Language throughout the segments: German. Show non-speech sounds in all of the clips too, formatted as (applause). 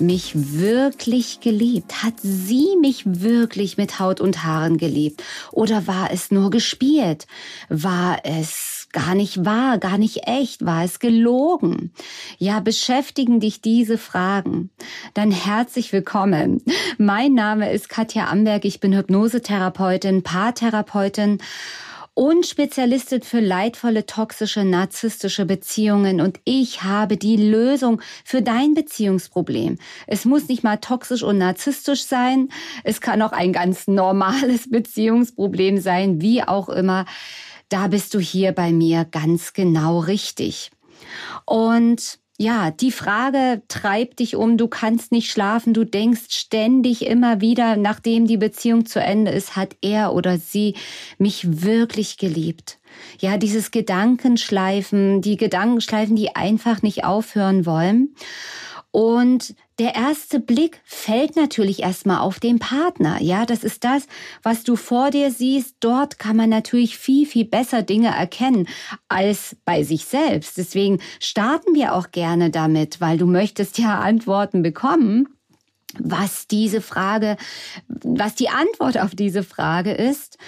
mich wirklich geliebt? Hat sie mich wirklich mit Haut und Haaren geliebt? Oder war es nur gespielt? War es gar nicht wahr, gar nicht echt? War es gelogen? Ja, beschäftigen dich diese Fragen. Dann herzlich willkommen. Mein Name ist Katja Amberg. Ich bin Hypnosetherapeutin, Paartherapeutin und Spezialistin für leidvolle, toxische, narzisstische Beziehungen. Und ich habe die Lösung für dein Beziehungsproblem. Es muss nicht mal toxisch und narzisstisch sein. Es kann auch ein ganz normales (laughs) Beziehungsproblem sein, wie auch immer. Da bist du hier bei mir ganz genau richtig. Und ja, die Frage treibt dich um, du kannst nicht schlafen, du denkst ständig immer wieder, nachdem die Beziehung zu Ende ist, hat er oder sie mich wirklich geliebt. Ja, dieses Gedankenschleifen, die Gedankenschleifen, die einfach nicht aufhören wollen. Und der erste Blick fällt natürlich erstmal auf den Partner. Ja, das ist das, was du vor dir siehst. Dort kann man natürlich viel, viel besser Dinge erkennen als bei sich selbst. Deswegen starten wir auch gerne damit, weil du möchtest ja Antworten bekommen was diese Frage, was die Antwort auf diese Frage ist.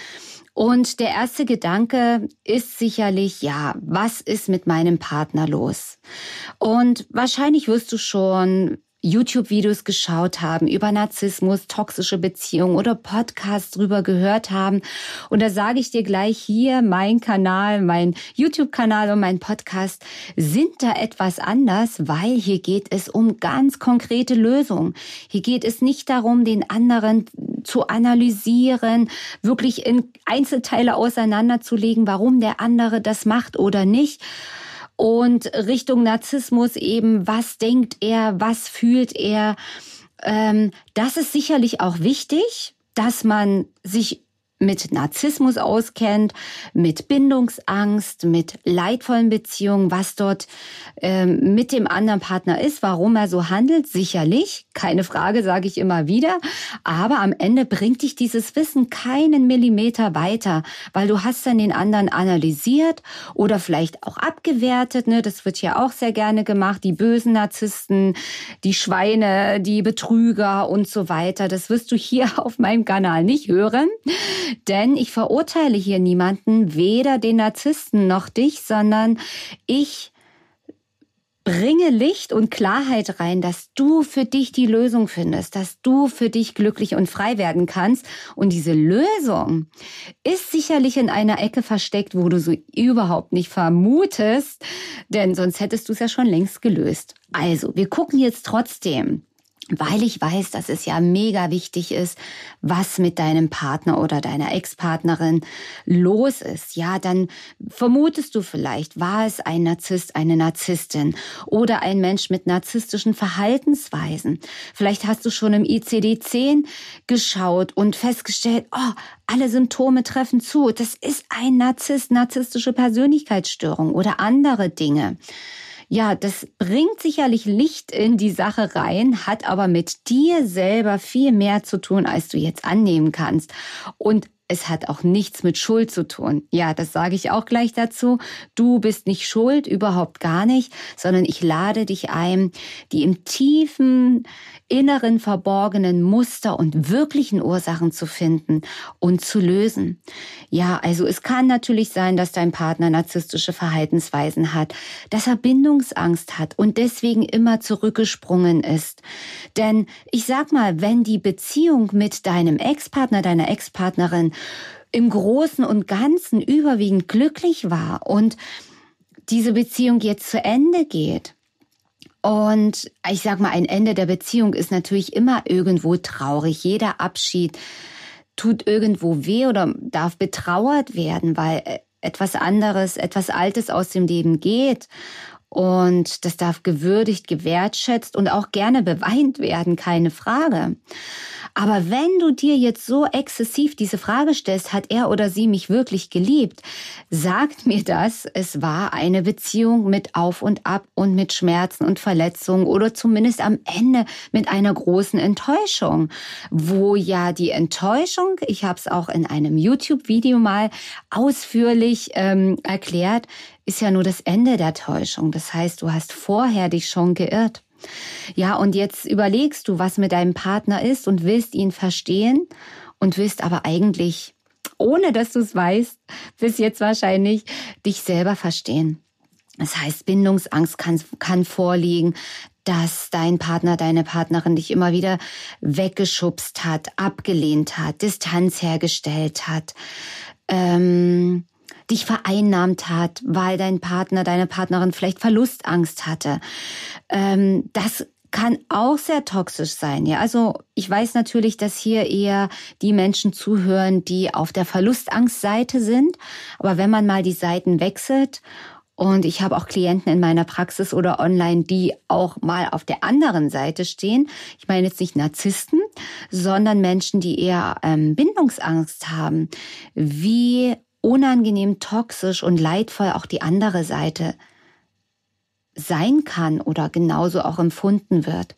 Und der erste Gedanke ist sicherlich, ja, was ist mit meinem Partner los? Und wahrscheinlich wirst du schon YouTube-Videos geschaut haben über Narzissmus, toxische Beziehungen oder Podcasts drüber gehört haben. Und da sage ich dir gleich hier, mein Kanal, mein YouTube-Kanal und mein Podcast sind da etwas anders, weil hier geht es um ganz konkrete Lösungen. Hier geht es nicht darum, den anderen zu analysieren, wirklich in Einzelteile auseinanderzulegen, warum der andere das macht oder nicht und Richtung Narzissmus eben, was denkt er, was fühlt er. Ähm, das ist sicherlich auch wichtig, dass man sich mit Narzissmus auskennt, mit Bindungsangst, mit leidvollen Beziehungen, was dort ähm, mit dem anderen Partner ist, warum er so handelt, sicherlich, keine Frage, sage ich immer wieder. Aber am Ende bringt dich dieses Wissen keinen Millimeter weiter, weil du hast dann den anderen analysiert oder vielleicht auch abgewertet. Ne? Das wird ja auch sehr gerne gemacht. Die bösen Narzissten, die Schweine, die Betrüger und so weiter. Das wirst du hier (laughs) auf meinem Kanal nicht hören. Denn ich verurteile hier niemanden, weder den Narzissten noch dich, sondern ich bringe Licht und Klarheit rein, dass du für dich die Lösung findest, dass du für dich glücklich und frei werden kannst. Und diese Lösung ist sicherlich in einer Ecke versteckt, wo du so überhaupt nicht vermutest, denn sonst hättest du es ja schon längst gelöst. Also, wir gucken jetzt trotzdem weil ich weiß, dass es ja mega wichtig ist, was mit deinem Partner oder deiner Ex-Partnerin los ist. Ja, dann vermutest du vielleicht, war es ein Narzisst, eine Narzisstin oder ein Mensch mit narzisstischen Verhaltensweisen. Vielleicht hast du schon im ICD-10 geschaut und festgestellt, oh, alle Symptome treffen zu. Das ist ein Narzisst, narzisstische Persönlichkeitsstörung oder andere Dinge. Ja, das bringt sicherlich Licht in die Sache rein, hat aber mit dir selber viel mehr zu tun, als du jetzt annehmen kannst. Und es hat auch nichts mit Schuld zu tun. Ja, das sage ich auch gleich dazu. Du bist nicht schuld, überhaupt gar nicht, sondern ich lade dich ein, die im tiefen inneren verborgenen Muster und wirklichen Ursachen zu finden und zu lösen. Ja, also es kann natürlich sein, dass dein Partner narzisstische Verhaltensweisen hat, dass er Bindungsangst hat und deswegen immer zurückgesprungen ist. Denn ich sag mal, wenn die Beziehung mit deinem Ex-Partner, deiner Ex-Partnerin im Großen und Ganzen überwiegend glücklich war und diese Beziehung jetzt zu Ende geht. Und ich sag mal, ein Ende der Beziehung ist natürlich immer irgendwo traurig. Jeder Abschied tut irgendwo weh oder darf betrauert werden, weil etwas anderes, etwas Altes aus dem Leben geht. Und das darf gewürdigt, gewertschätzt und auch gerne beweint werden, keine Frage. Aber wenn du dir jetzt so exzessiv diese Frage stellst, hat er oder sie mich wirklich geliebt, sagt mir das, es war eine Beziehung mit Auf und Ab und mit Schmerzen und Verletzungen oder zumindest am Ende mit einer großen Enttäuschung, wo ja die Enttäuschung, ich habe es auch in einem YouTube-Video mal ausführlich ähm, erklärt, ist ja nur das Ende der Täuschung. Das heißt, du hast vorher dich schon geirrt. Ja, und jetzt überlegst du, was mit deinem Partner ist und willst ihn verstehen und willst aber eigentlich, ohne dass du es weißt, bis jetzt wahrscheinlich dich selber verstehen. Das heißt, Bindungsangst kann, kann vorliegen, dass dein Partner, deine Partnerin dich immer wieder weggeschubst hat, abgelehnt hat, Distanz hergestellt hat, ähm, dich vereinnahmt hat, weil dein Partner, deine Partnerin vielleicht Verlustangst hatte. Ähm, das kann auch sehr toxisch sein. Ja, also ich weiß natürlich, dass hier eher die Menschen zuhören, die auf der Verlustangstseite sind. Aber wenn man mal die Seiten wechselt und ich habe auch Klienten in meiner Praxis oder online, die auch mal auf der anderen Seite stehen. Ich meine jetzt nicht Narzissten, sondern Menschen, die eher ähm, Bindungsangst haben. Wie unangenehm, toxisch und leidvoll auch die andere Seite sein kann oder genauso auch empfunden wird.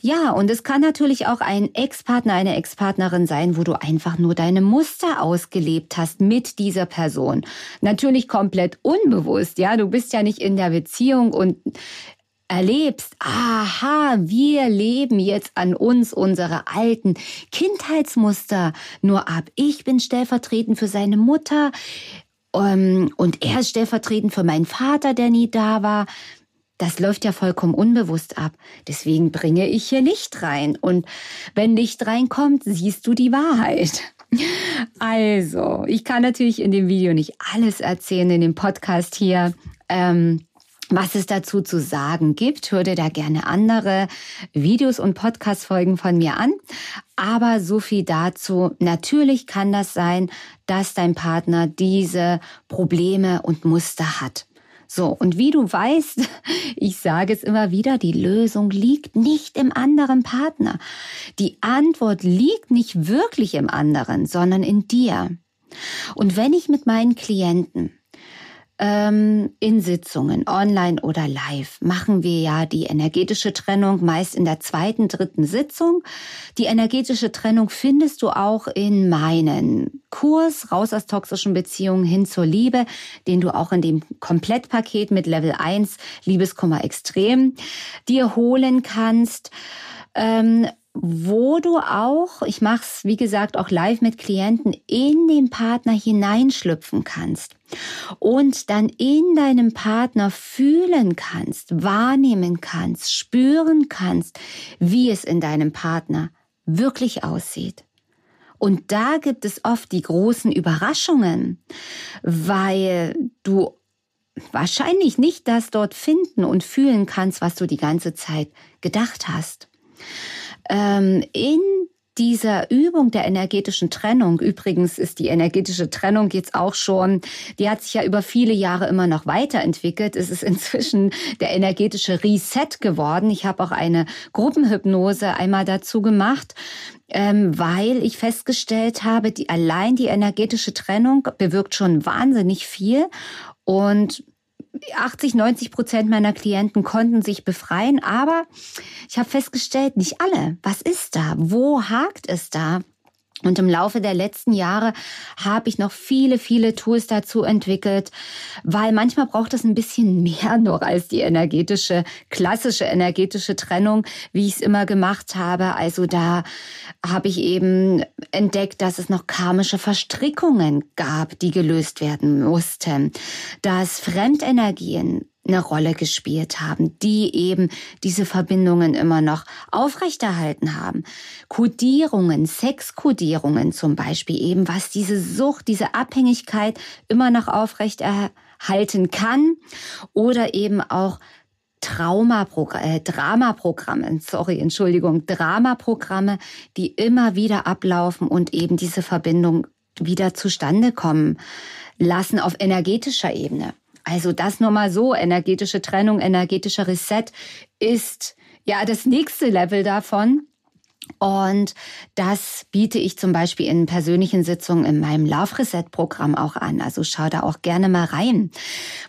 Ja, und es kann natürlich auch ein Ex-Partner, eine Ex-Partnerin sein, wo du einfach nur deine Muster ausgelebt hast mit dieser Person. Natürlich komplett unbewusst, ja. Du bist ja nicht in der Beziehung und erlebst, aha, wir leben jetzt an uns unsere alten Kindheitsmuster nur ab. Ich bin stellvertretend für seine Mutter ähm, und er ist stellvertretend für meinen Vater, der nie da war. Das läuft ja vollkommen unbewusst ab. Deswegen bringe ich hier Licht rein. Und wenn Licht reinkommt, siehst du die Wahrheit. Also, ich kann natürlich in dem Video nicht alles erzählen, in dem Podcast hier. Ähm, was es dazu zu sagen gibt. Hör dir da gerne andere Videos und Podcast-Folgen von mir an. Aber so viel dazu. Natürlich kann das sein, dass dein Partner diese Probleme und Muster hat. So, und wie du weißt, (laughs) ich sage es immer wieder, die Lösung liegt nicht im anderen Partner. Die Antwort liegt nicht wirklich im anderen, sondern in dir. Und wenn ich mit meinen Klienten ähm, in Sitzungen, online oder live, machen wir ja die energetische Trennung meist in der zweiten, dritten Sitzung. Die energetische Trennung findest du auch in meinen Kurs Raus aus toxischen Beziehungen hin zur Liebe, den du auch in dem Komplettpaket mit Level 1 Liebeskummer extrem dir holen kannst. Ähm, wo du auch, ich mache es wie gesagt auch live mit Klienten, in den Partner hineinschlüpfen kannst und dann in deinem Partner fühlen kannst, wahrnehmen kannst, spüren kannst, wie es in deinem Partner wirklich aussieht. Und da gibt es oft die großen Überraschungen, weil du wahrscheinlich nicht das dort finden und fühlen kannst, was du die ganze Zeit gedacht hast. Ähm, in dieser Übung der energetischen Trennung, übrigens ist die energetische Trennung jetzt auch schon, die hat sich ja über viele Jahre immer noch weiterentwickelt. Es ist inzwischen der energetische Reset geworden. Ich habe auch eine Gruppenhypnose einmal dazu gemacht, ähm, weil ich festgestellt habe, die allein die energetische Trennung bewirkt schon wahnsinnig viel und 80, 90 Prozent meiner Klienten konnten sich befreien, aber ich habe festgestellt, nicht alle. Was ist da? Wo hakt es da? Und im Laufe der letzten Jahre habe ich noch viele, viele Tools dazu entwickelt, weil manchmal braucht es ein bisschen mehr (laughs) noch als die energetische, klassische energetische Trennung, wie ich es immer gemacht habe. Also da habe ich eben entdeckt, dass es noch karmische Verstrickungen gab, die gelöst werden mussten, dass Fremdenergien eine Rolle gespielt haben, die eben diese Verbindungen immer noch aufrechterhalten haben. Kodierungen, Sexkodierungen zum Beispiel eben, was diese Sucht, diese Abhängigkeit immer noch aufrechterhalten halten kann oder eben auch Traumaprogramm, äh, Dramaprogramme, sorry, Entschuldigung, Dramaprogramme, die immer wieder ablaufen und eben diese Verbindung wieder zustande kommen lassen auf energetischer Ebene. Also das nur mal so, energetische Trennung, energetischer Reset ist ja das nächste Level davon. Und das biete ich zum Beispiel in persönlichen Sitzungen in meinem Love Reset Programm auch an. Also schau da auch gerne mal rein.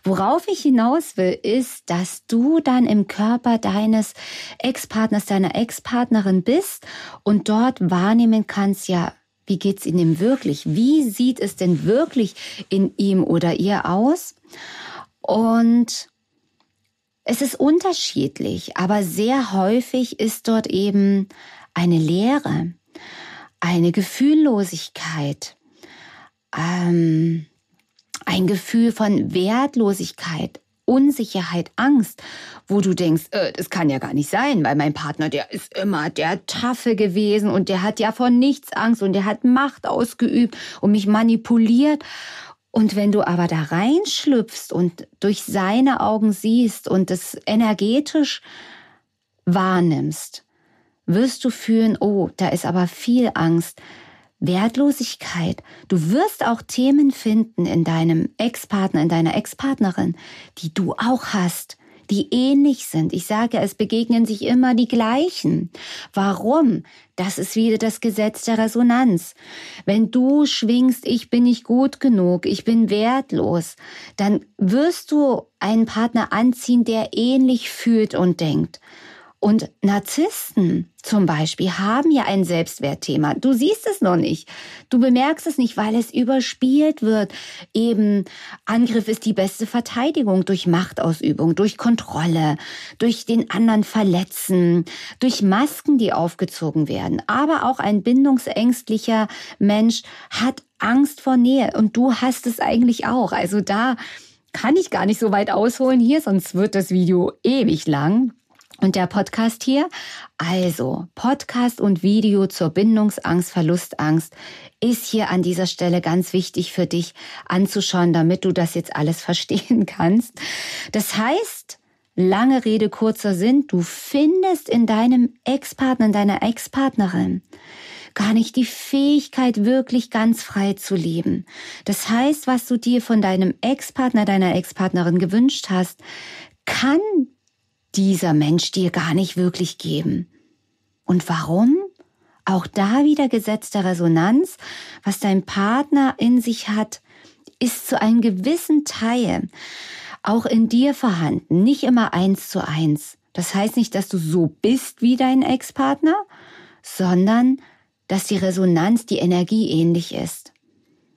Worauf ich hinaus will, ist, dass du dann im Körper deines Ex-Partners, deiner Ex-Partnerin bist und dort wahrnehmen kannst, ja, wie geht's ihm wirklich? Wie sieht es denn wirklich in ihm oder ihr aus? Und es ist unterschiedlich, aber sehr häufig ist dort eben eine Leere, eine Gefühllosigkeit, ähm, ein Gefühl von Wertlosigkeit, Unsicherheit, Angst, wo du denkst, äh, das kann ja gar nicht sein, weil mein Partner, der ist immer der Taffe gewesen und der hat ja vor nichts Angst und der hat Macht ausgeübt und mich manipuliert. Und wenn du aber da reinschlüpfst und durch seine Augen siehst und das energetisch wahrnimmst, wirst du fühlen, oh, da ist aber viel Angst, Wertlosigkeit. Du wirst auch Themen finden in deinem Ex-Partner, in deiner Ex-Partnerin, die du auch hast, die ähnlich sind. Ich sage, es begegnen sich immer die gleichen. Warum? Das ist wieder das Gesetz der Resonanz. Wenn du schwingst, ich bin nicht gut genug, ich bin wertlos, dann wirst du einen Partner anziehen, der ähnlich fühlt und denkt. Und Narzissten zum Beispiel haben ja ein Selbstwertthema. Du siehst es noch nicht. Du bemerkst es nicht, weil es überspielt wird. Eben Angriff ist die beste Verteidigung durch Machtausübung, durch Kontrolle, durch den anderen verletzen, durch Masken, die aufgezogen werden. Aber auch ein bindungsängstlicher Mensch hat Angst vor Nähe und du hast es eigentlich auch. Also da kann ich gar nicht so weit ausholen hier, sonst wird das Video ewig lang. Und der Podcast hier? Also, Podcast und Video zur Bindungsangst, Verlustangst ist hier an dieser Stelle ganz wichtig für dich anzuschauen, damit du das jetzt alles verstehen (laughs) kannst. Das heißt, lange Rede, kurzer Sinn, du findest in deinem Ex-Partner, in deiner Ex-Partnerin gar nicht die Fähigkeit, wirklich ganz frei zu leben. Das heißt, was du dir von deinem Ex-Partner, deiner Ex-Partnerin gewünscht hast, kann dieser Mensch dir gar nicht wirklich geben. Und warum? Auch da wieder Gesetz der Resonanz. Was dein Partner in sich hat, ist zu einem gewissen Teil auch in dir vorhanden, nicht immer eins zu eins. Das heißt nicht, dass du so bist wie dein Ex-Partner, sondern dass die Resonanz, die Energie ähnlich ist.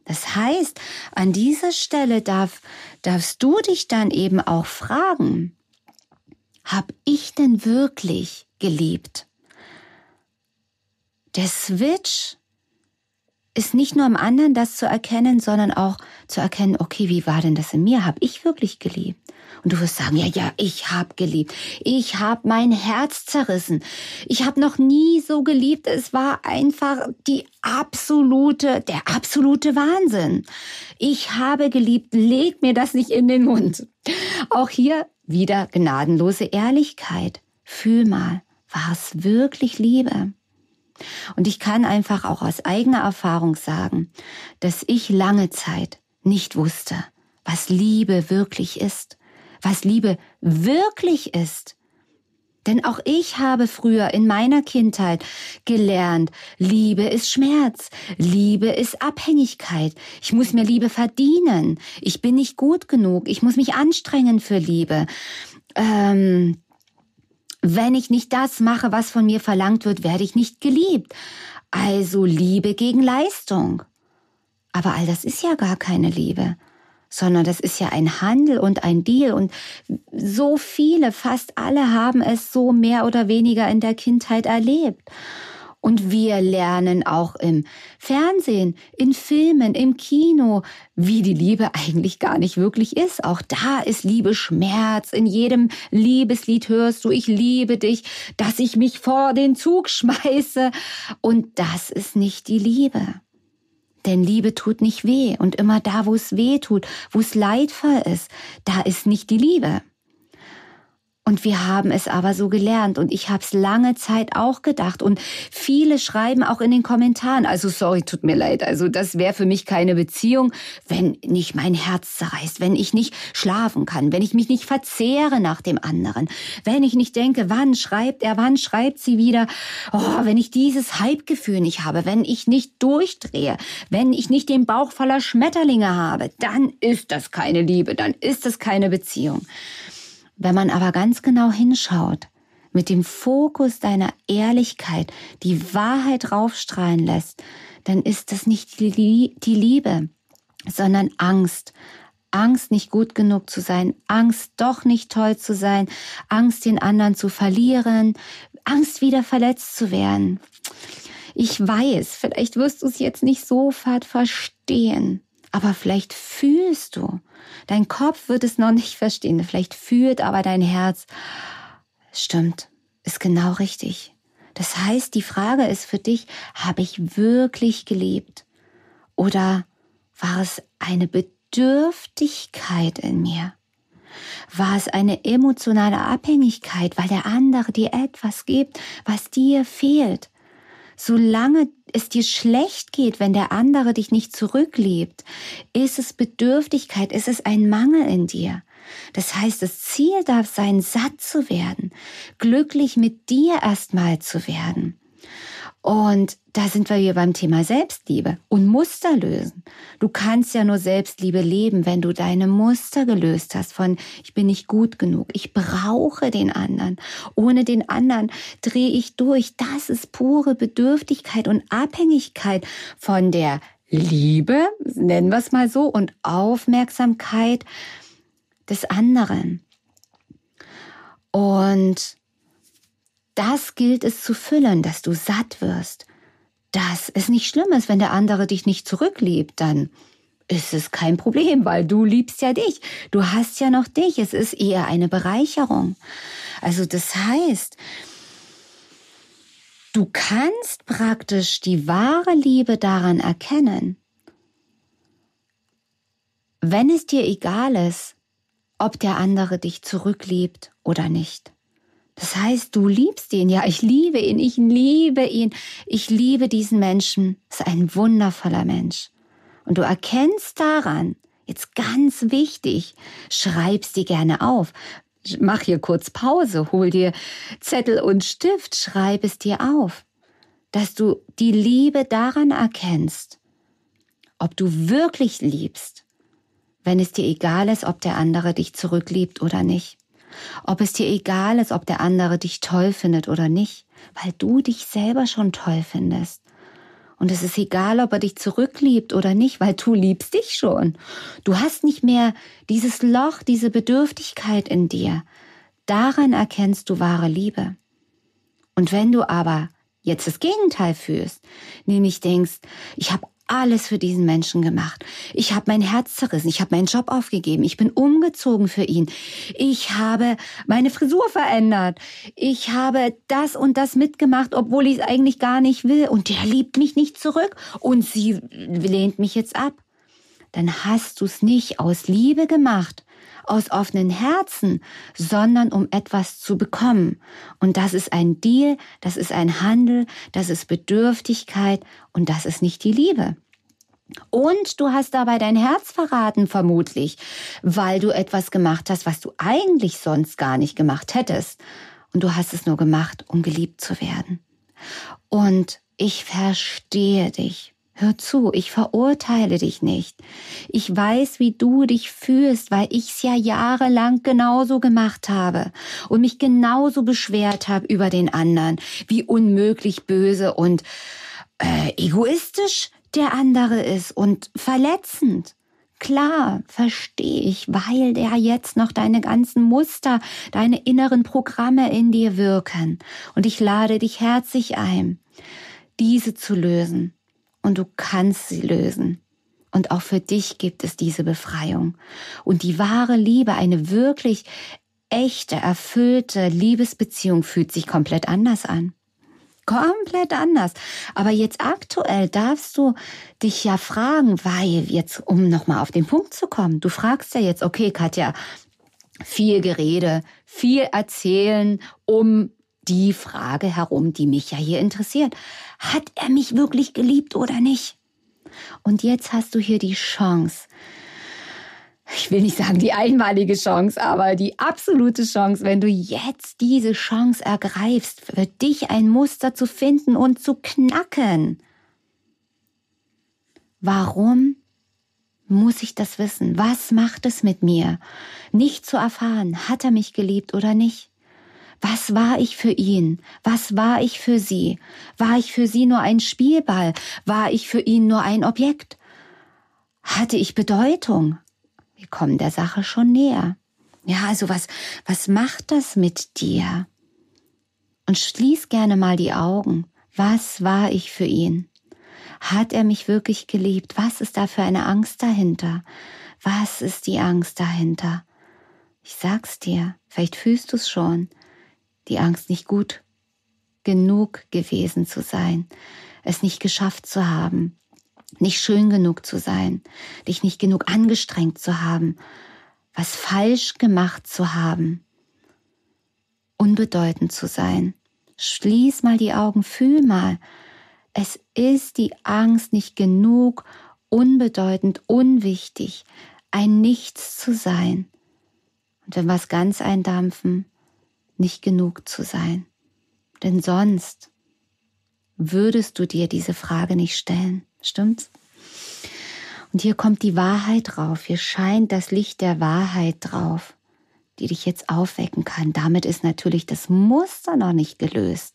Das heißt, an dieser Stelle darf, darfst du dich dann eben auch fragen, hab ich denn wirklich geliebt? Der Switch ist nicht nur im anderen das zu erkennen, sondern auch zu erkennen, okay, wie war denn das in mir? Hab ich wirklich geliebt? Und du wirst sagen, ja, ja, ich hab geliebt. Ich hab mein Herz zerrissen. Ich hab noch nie so geliebt. Es war einfach die absolute, der absolute Wahnsinn. Ich habe geliebt. Leg mir das nicht in den Mund. Auch hier wieder gnadenlose Ehrlichkeit. Fühl mal, war es wirklich Liebe? Und ich kann einfach auch aus eigener Erfahrung sagen, dass ich lange Zeit nicht wusste, was Liebe wirklich ist, was Liebe wirklich ist. Denn auch ich habe früher in meiner Kindheit gelernt, Liebe ist Schmerz, Liebe ist Abhängigkeit, ich muss mir Liebe verdienen, ich bin nicht gut genug, ich muss mich anstrengen für Liebe. Ähm, wenn ich nicht das mache, was von mir verlangt wird, werde ich nicht geliebt. Also Liebe gegen Leistung. Aber all das ist ja gar keine Liebe sondern das ist ja ein Handel und ein Deal und so viele, fast alle haben es so mehr oder weniger in der Kindheit erlebt. Und wir lernen auch im Fernsehen, in Filmen, im Kino, wie die Liebe (laughs) eigentlich gar nicht wirklich ist. Auch da ist Liebe Schmerz. In jedem Liebeslied hörst du, ich liebe dich, dass ich mich vor den Zug (laughs) schmeiße. Und das ist nicht die Liebe. Denn Liebe tut nicht weh. Und immer da, wo es weh tut, wo es leidvoll ist, da ist nicht die Liebe. Und wir haben es aber so gelernt. Und ich habe es lange Zeit auch gedacht. Und viele schreiben auch in den Kommentaren, also sorry, tut mir leid, also das wäre für mich keine Beziehung, wenn nicht mein Herz zerreißt, wenn ich nicht schlafen kann, wenn ich mich nicht verzehre nach dem anderen, wenn ich nicht denke, wann schreibt er, wann schreibt sie wieder, oh, wenn ich dieses Hypegefühl nicht habe, wenn ich nicht durchdrehe, wenn ich nicht den Bauch voller Schmetterlinge habe, dann ist das keine Liebe, dann ist das keine Beziehung. Wenn man aber ganz genau hinschaut, mit dem Fokus deiner Ehrlichkeit die Wahrheit raufstrahlen lässt, dann ist das nicht die Liebe, sondern Angst. Angst, nicht gut genug zu sein, Angst, doch nicht toll zu sein, Angst, den anderen zu verlieren, Angst, wieder verletzt zu werden. Ich weiß, vielleicht wirst du es jetzt nicht sofort verstehen, aber vielleicht fühlst du, dein Kopf wird es noch nicht verstehen, vielleicht fühlt aber dein Herz, stimmt, ist genau richtig. Das heißt, die Frage ist für dich, habe ich wirklich geliebt? Oder war es eine Bedürftigkeit in mir? War es eine emotionale Abhängigkeit, weil der andere dir etwas gibt, was dir fehlt? Solange es dir schlecht geht, wenn der andere dich nicht zurückliebt, ist es Bedürftigkeit, ist es ein Mangel in dir. Das heißt, das Ziel darf sein, satt zu werden, glücklich mit dir erstmal zu werden. Und da sind wir hier beim Thema Selbstliebe und Muster lösen. Du kannst ja nur Selbstliebe leben, wenn du deine Muster gelöst hast von ich bin nicht gut genug, ich brauche den anderen. Ohne den anderen drehe ich durch. Das ist pure Bedürftigkeit und Abhängigkeit von der Liebe, nennen wir es mal so, und Aufmerksamkeit des anderen. Und das gilt es zu füllen, dass du satt wirst. Dass es nicht schlimm ist, wenn der andere dich nicht zurückliebt, dann ist es kein Problem, weil du liebst ja dich. Du hast ja noch dich. Es ist eher eine Bereicherung. Also das heißt, du kannst praktisch die wahre Liebe daran erkennen, wenn es dir egal ist, ob der andere dich zurückliebt oder nicht. Das heißt, du liebst ihn. Ja, ich liebe ihn. Ich liebe ihn. Ich liebe diesen Menschen. Das ist ein wundervoller Mensch. Und du erkennst daran, jetzt ganz wichtig, schreibst die gerne auf. Mach hier kurz Pause, hol dir Zettel und Stift, schreib es dir auf, dass du die Liebe daran erkennst, ob du wirklich liebst, wenn es dir egal ist, ob der andere dich zurückliebt oder nicht. Ob es dir egal ist, ob der andere dich toll findet oder nicht, weil du dich selber schon toll findest. Und es ist egal, ob er dich zurückliebt oder nicht, weil du liebst dich schon. Du hast nicht mehr dieses Loch, diese Bedürftigkeit in dir. Daran erkennst du wahre Liebe. Und wenn du aber jetzt das Gegenteil fühlst, nämlich denkst, ich habe alles für diesen Menschen gemacht. Ich habe mein Herz zerrissen, ich habe meinen Job aufgegeben, ich bin umgezogen für ihn. Ich habe meine Frisur verändert. Ich habe das und das mitgemacht, obwohl ich es eigentlich gar nicht will. Und der liebt mich nicht zurück und sie lehnt mich jetzt ab. Dann hast du es nicht aus Liebe gemacht, aus offenen Herzen, sondern um etwas zu bekommen. Und das ist ein Deal, das ist ein Handel, das ist Bedürftigkeit und das ist nicht die Liebe. Und du hast dabei dein Herz verraten, vermutlich, weil du etwas gemacht hast, was du eigentlich sonst gar nicht gemacht hättest. Und du hast es nur gemacht, um geliebt zu werden. Und ich verstehe dich. Hör zu, ich verurteile dich nicht. Ich weiß, wie du dich fühlst, weil ich's ja jahrelang genauso gemacht habe und mich genauso beschwert habe über den anderen, wie unmöglich böse und äh, egoistisch der andere ist und verletzend. Klar, verstehe ich, weil der jetzt noch deine ganzen Muster, deine inneren Programme in dir wirken. Und ich lade dich herzlich ein, diese zu lösen und du kannst sie lösen. Und auch für dich gibt es diese Befreiung. Und die wahre Liebe, eine wirklich echte, erfüllte Liebesbeziehung fühlt sich komplett anders an. komplett anders. Aber jetzt aktuell darfst du dich ja fragen, weil jetzt, um nochmal auf den Punkt zu kommen, du fragst ja jetzt, okay, Katja, viel Gerede, viel erzählen um die Frage herum, die mich ja hier interessiert. Hat er mich wirklich geliebt oder nicht? Und jetzt hast du hier die Chance, ich will nicht sagen die einmalige Chance, aber die absolute Chance, wenn du jetzt diese Chance ergreifst, für dich ein Muster zu finden und zu knacken. Warum muss ich das wissen? Was macht es mit mir? Nicht zu erfahren, hat er mich geliebt oder nicht? Was war ich für ihn? Was war ich für sie? War ich für sie nur ein Spielball? War ich für ihn nur ein Objekt? Hatte ich Bedeutung? Wir kommen der Sache schon näher. Ja, also was, was macht das mit dir? Und schließ gerne mal die Augen. Was war ich für ihn? Hat er mich wirklich geliebt? Was ist da für eine Angst dahinter? Was ist die Angst dahinter? Ich sag's dir, vielleicht fühlst du's schon. Die Angst, nicht gut genug gewesen zu sein, es nicht geschafft zu haben, nicht schön genug zu sein, dich nicht genug angestrengt zu haben, was falsch gemacht zu haben, unbedeutend zu sein. Schließ mal die Augen, fühl mal. Es ist die Angst, nicht genug, unbedeutend, unwichtig, ein Nichts zu sein. Und wenn was ganz eindampfen, nicht genug zu sein. Denn sonst würdest du dir diese Frage nicht stellen. Stimmt's? Und hier kommt die Wahrheit drauf. Hier scheint das Licht der Wahrheit drauf, die dich jetzt aufwecken kann. Damit ist natürlich das Muster noch nicht gelöst,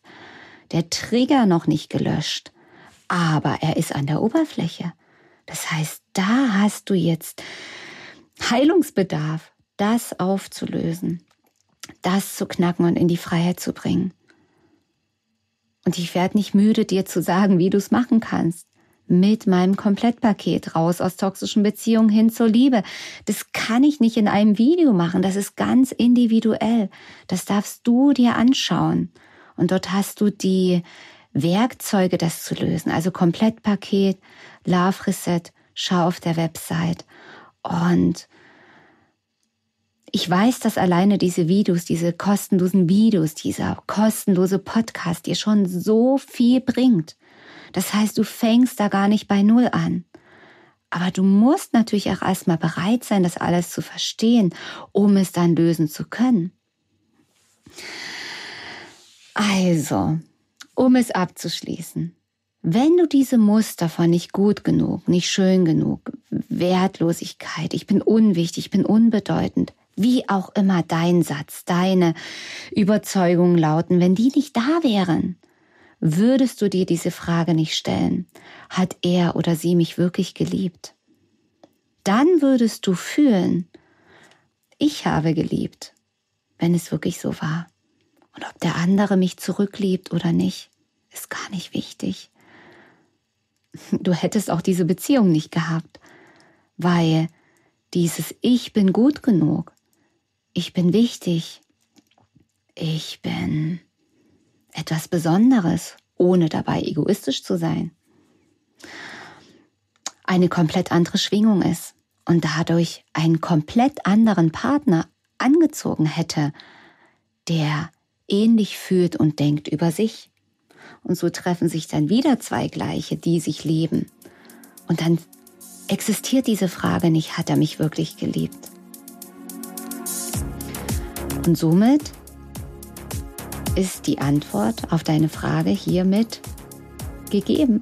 der Trigger noch nicht gelöscht, aber er ist an der Oberfläche. Das heißt, da hast du jetzt Heilungsbedarf, das aufzulösen, das zu knacken und in die Freiheit zu bringen. Und ich werde nicht müde, dir zu sagen, wie du es machen kannst mit meinem Komplettpaket raus aus toxischen Beziehungen hin zur Liebe. Das kann ich nicht in einem Video machen. Das ist ganz individuell. Das darfst du dir anschauen. Und dort hast du die Werkzeuge, das zu lösen. Also Komplettpaket, Love Reset, schau auf der Website. Und ich weiß, dass alleine diese Videos, diese kostenlosen Videos, dieser kostenlose Podcast dir schon so viel bringt. Das heißt, du fängst da gar nicht bei Null an. Aber du musst natürlich auch erstmal bereit sein, das alles zu verstehen, um es dann lösen zu können. Also, um es abzuschließen. Wenn du diese Muster von nicht gut genug, nicht schön genug, Wertlosigkeit, ich bin unwichtig, ich bin unbedeutend, wie auch immer dein Satz, deine Überzeugungen lauten, wenn die nicht da wären, würdest du dir diese Frage nicht stellen, hat er oder sie mich wirklich geliebt? Dann würdest du fühlen, ich habe geliebt, wenn es wirklich so war. Und ob der andere mich zurückliebt oder nicht, ist gar nicht wichtig. Du hättest auch diese Beziehung nicht gehabt, weil dieses Ich bin gut genug, ich bin wichtig, ich bin etwas Besonderes, ohne dabei egoistisch zu sein, eine komplett andere Schwingung ist und dadurch einen komplett anderen Partner angezogen hätte, der ähnlich fühlt und denkt über sich. Und so treffen sich dann wieder zwei Gleiche, die sich leben. Und dann existiert diese Frage nicht, hat er mich wirklich geliebt? Und somit ist die Antwort auf deine Frage hiermit gegeben.